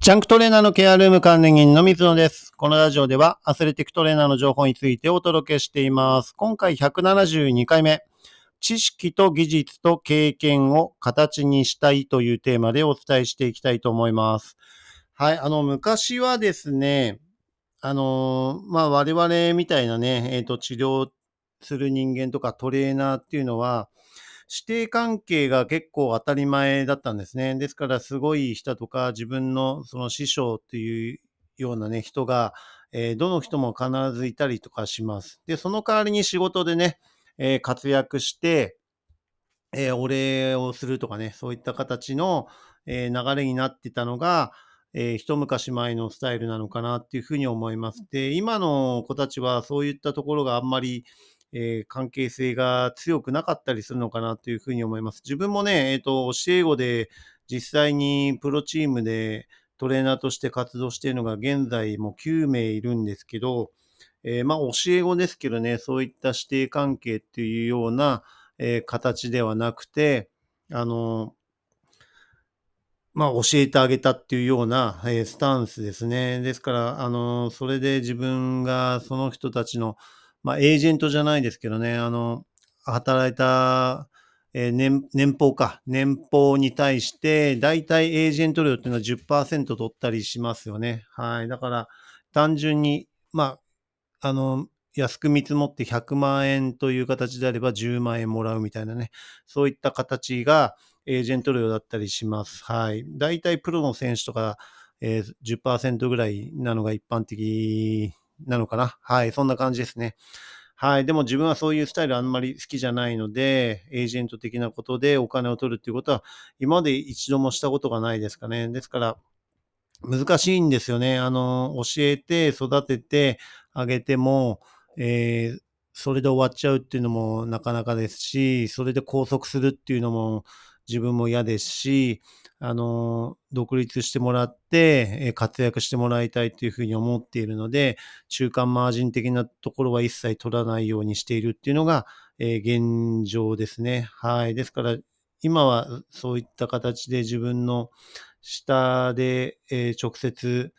ジャンクトレーナーのケアルーム管理人の水野です。このラジオではアスレティックトレーナーの情報についてお届けしています。今回172回目。知識と技術と経験を形にしたいというテーマでお伝えしていきたいと思います。はい。あの、昔はですね、あの、まあ、我々みたいなね、えっ、と、治療する人間とかトレーナーっていうのは、師弟関係が結構当たり前だったんですね。ですから、すごい人とか、自分のその師匠っていうようなね、人が、えーどの人も必ずいたりとかします。で、その代わりに仕事でね、えー活躍して、えーお礼をするとかね、そういった形の、え流れになってたのが、えー一昔前のスタイルなのかなっていうふうに思います。で、今の子たちはそういったところがあんまり、えー関係性が強くなかったりするのかなというふうに思います。自分もね、えっ、と、教え子で実際にプロチームでトレーナーとして活動しているのが現在もう9名いるんですけど、えーまあ教え子ですけどね、そういった師弟関係っていうような、えー形ではなくて、あの、まあ教えてあげたっていうような、えースタンスですね。ですから、あの、それで自分がその人たちの、まあエージェントじゃないですけどね、あの、働いた、え年年俸か、年俸に対して、だいたいエージェント料っていうのは10%取ったりしますよね。はい。だから、単純に、まあ、あの、安く見積もって100万円という形であれば10万円もらうみたいなね、そういった形がエージェント料だったりします。はい。だいたいプロの選手とか、えー10%ぐらいなのが一般的なのかな？はい。そんな感じですね。はい。でも自分はそういうスタイルあんまり好きじゃないので、エージェント的なことでお金を取るっていうことは、今まで一度もしたことがないですかね。ですから、難しいんですよね。あの、教えて、育ててあげても、えーそれで終わっちゃうっていうのもなかなかですし、それで拘束するっていうのも自分も嫌ですし、あの、独立してもらって、活躍してもらいたいというふうに思っているので、中間マージン的なところは一切取らないようにしているっていうのが、え現状ですね。はい。ですから、今はそういった形で自分の下で、え直接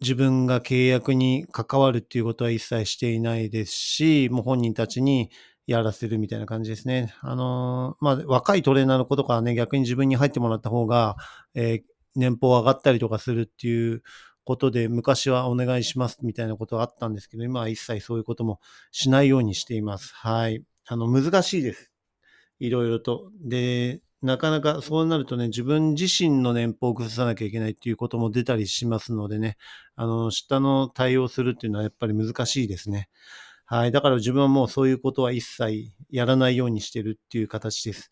自分が契約に関わるっていうことは一切していないですし、もう本人たちにやらせるみたいな感じですね。あのーまあ、若いトレーナーの子とかはね、逆に自分に入ってもらった方が、えー年俸上がったりとかするっていうことで、昔はお願いしますみたいなことがあったんですけど、今は一切そういうこともしないようにしています。はい。あの、難しいです。いろいろと。で、なかなかそうなるとね、自分自身の年俸を崩さなきゃいけないっていうことも出たりしますのでね、あの、下の対応するっていうのはやっぱり難しいですね。はい。だから自分はもうそういうことは一切やらないようにしてるっていう形です。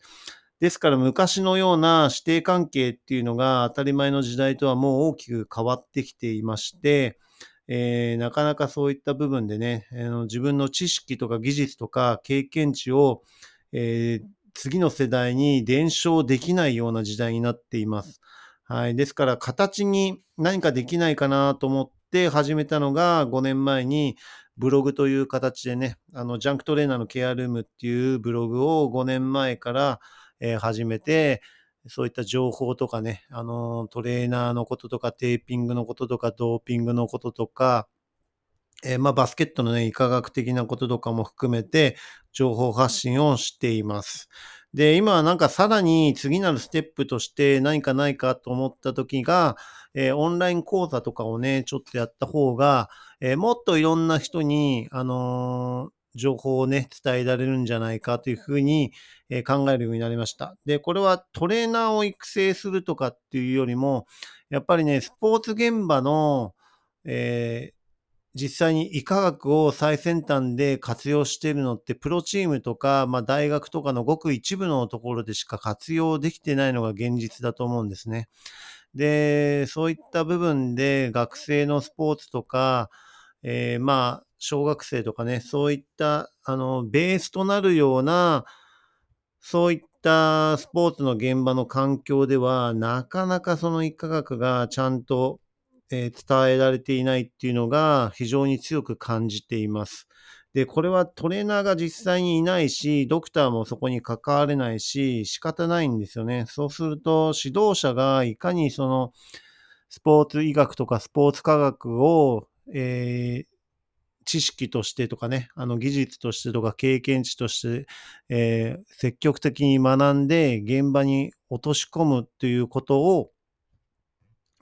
ですから昔のような師弟関係っていうのが当たり前の時代とはもう大きく変わってきていまして、えーなかなかそういった部分でね、あの自分の知識とか技術とか経験値を、えー次の世代に伝承できないような時代になっています。はい。ですから、形に何かできないかなと思って始めたのが5年前にブログという形でね、あの、ジャンクトレーナーのケアルームっていうブログを5年前から、え始めて、そういった情報とかね、あの、トレーナーのこととか、テーピングのこととか、ドーピングのこととか、えーまあ、バスケットのね、医科学的なこととかも含めて、情報発信をしています。で、今はなんかさらに次なるステップとして何かないかと思った時が、えーオンライン講座とかをね、ちょっとやった方が、えーもっといろんな人に、あのー情報をね、伝えられるんじゃないかというふうに、え考えるようになりました。で、これはトレーナーを育成するとかっていうよりも、やっぱりね、スポーツ現場の、え実際に医科学を最先端で活用しているのって、プロチームとか、まあ、大学とかのごく一部のところでしか活用できてないのが現実だと思うんですね。で、そういった部分で学生のスポーツとか、えーまあ、小学生とかね、そういった、あの、ベースとなるような、そういったスポーツの現場の環境では、なかなかその医科学がちゃんと、えー伝えられていないっていうのが非常に強く感じています。で、これはトレーナーが実際にいないし、ドクターもそこに関われないし、仕方ないんですよね。そうすると、指導者がいかにその、スポーツ医学とかスポーツ科学を、えー、知識としてとかね、あの技術としてとか経験値として、えー、積極的に学んで現場に落とし込むということを、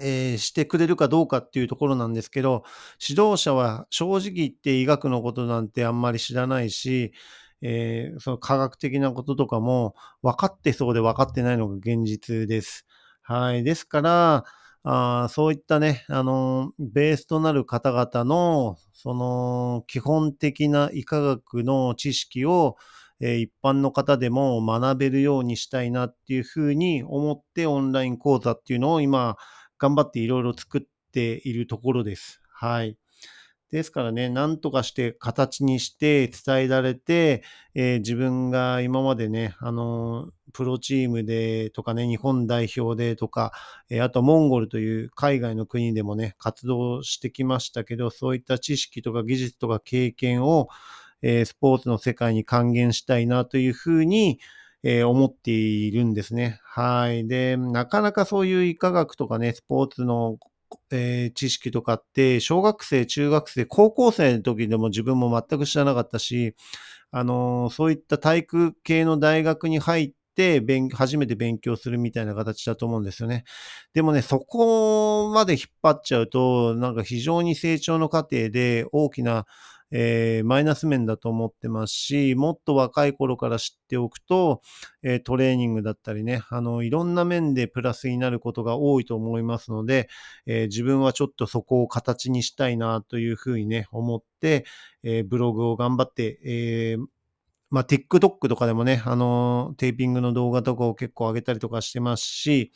えー、してくれるかどうかっていうところなんですけど、指導者は正直言って医学のことなんてあんまり知らないし、えー、その科学的なこととかも分かってそうで分かってないのが現実です。はい。ですから、あそういったね、あの、ベースとなる方々の、その、基本的な医科学の知識を、えー、一般の方でも学べるようにしたいなっていうふうに思ってオンライン講座っていうのを今、頑張っていろいろ作っているところです。はい。ですからね、なんとかして形にして伝えられて、えー、自分が今までね、あのー、プロチームでとかね、日本代表でとか、えー、あとモンゴルという海外の国でもね、活動してきましたけど、そういった知識とか技術とか経験を、えスポーツの世界に還元したいなというふうに、え思っているんですね。はい。で、なかなかそういう医科学とかね、スポーツのえー、知識とかって、小学生、中学生、高校生の時でも自分も全く知らなかったし、あのー、そういった体育系の大学に入って、勉初めて勉強するみたいな形だと思うんですよね。でもね、そこまで引っ張っちゃうと、なんか非常に成長の過程で大きなえー、マイナス面だと思ってますし、もっと若い頃から知っておくと、えー、トレーニングだったりね、あの、いろんな面でプラスになることが多いと思いますので、えー、自分はちょっとそこを形にしたいなというふうにね、思って、えブログを頑張って、えまあ、TikTok とかでもね、あの、テーピングの動画とかを結構上げたりとかしてますし、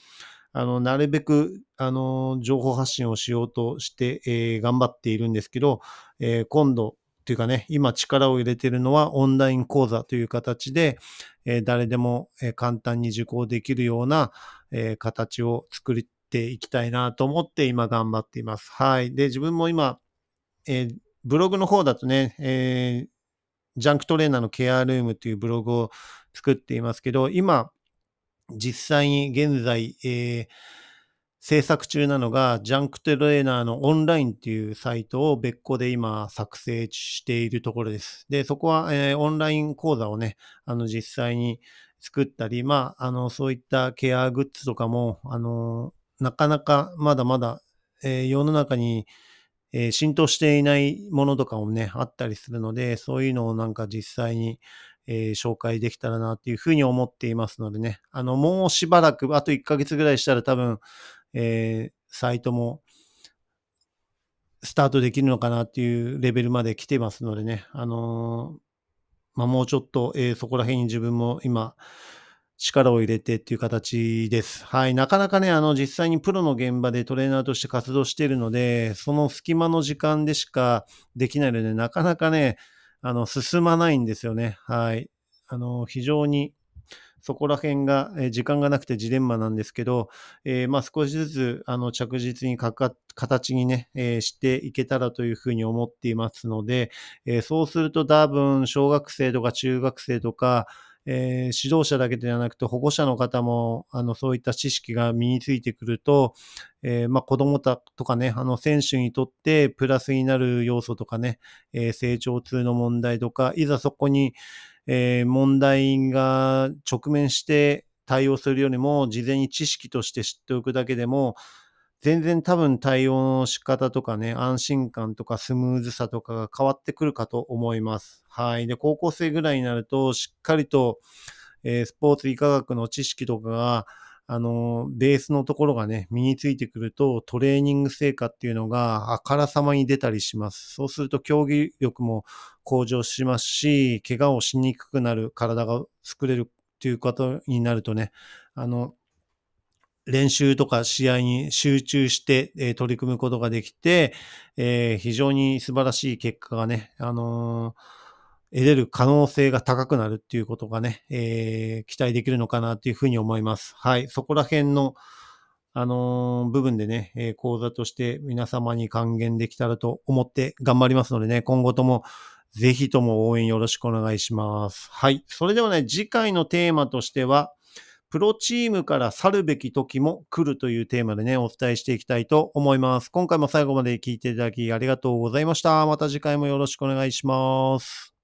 あの、なるべく、あの、情報発信をしようとして、えー、頑張っているんですけど、えー、今度、というかね、今力を入れているのはオンライン講座という形で、えー、誰でも、簡単に受講できるような、え形を作っていきたいなと思って今頑張っています。はい。で、自分も今、えブログの方だとね、えジャンクトレーナーのケアルームというブログを作っていますけど、今、実際に現在、えー、制作中なのが、ジャンクトレーナーのオンラインっていうサイトを別個で今作成しているところです。で、そこは、えー、オンライン講座をね、あの実際に作ったり、まあ、あの、そういったケアグッズとかも、あの、なかなかまだまだ、えー、世の中に、えー、浸透していないものとかもね、あったりするので、そういうのをなんか実際に、えー、紹介できたらなっていうふうに思っていますのでね、あの、もうしばらく、あと1ヶ月ぐらいしたら多分、えー、サイトもスタートできるのかなっていうレベルまで来てますのでね、あのー、まあ、もうちょっと、えー、そこら辺に自分も今、力を入れてっていう形です。はい。なかなかね、あの、実際にプロの現場でトレーナーとして活動しているので、その隙間の時間でしかできないので、なかなかね、あの、進まないんですよね。はい。あの、非常に、そこら辺が、え時間がなくてジレンマなんですけど、えー、まあ少しずつ、あの、着実にかか、形にね、えー、していけたらというふうに思っていますので、えー、そうすると多分、小学生とか中学生とか、え、指導者だけではなくて保護者の方もあのそういった知識が身についてくると、えー、まあ、子供とかね、あの選手にとってプラスになる要素とかね、えー、成長痛の問題とか、いざそこに、え問題が直面して対応するよりも、事前に知識として知っておくだけでも、全然多分対応の仕方とかね、安心感とかスムーズさとかが変わってくるかと思います。はい。で、高校生ぐらいになると、しっかりと、えー、スポーツ医科学の知識とかが、あの、ベースのところがね、身についてくると、トレーニング成果っていうのがあからさまに出たりします。そうすると競技力も向上しますし、怪我をしにくくなる体が作れるっていうことになるとね、あの、練習とか試合に集中して、えー、取り組むことができて、えー、非常に素晴らしい結果がね、あのー、得れる可能性が高くなるっていうことがね、え期待できるのかなっていうふうに思います。はい。そこら辺の、あの部分でね、え講座として皆様に還元できたらと思って頑張りますのでね、今後ともぜひとも応援よろしくお願いします。はい。それではね、次回のテーマとしては、プロチームから去るべき時も来るというテーマでね、お伝えしていきたいと思います。今回も最後まで聞いていただきありがとうございました。また次回もよろしくお願いします。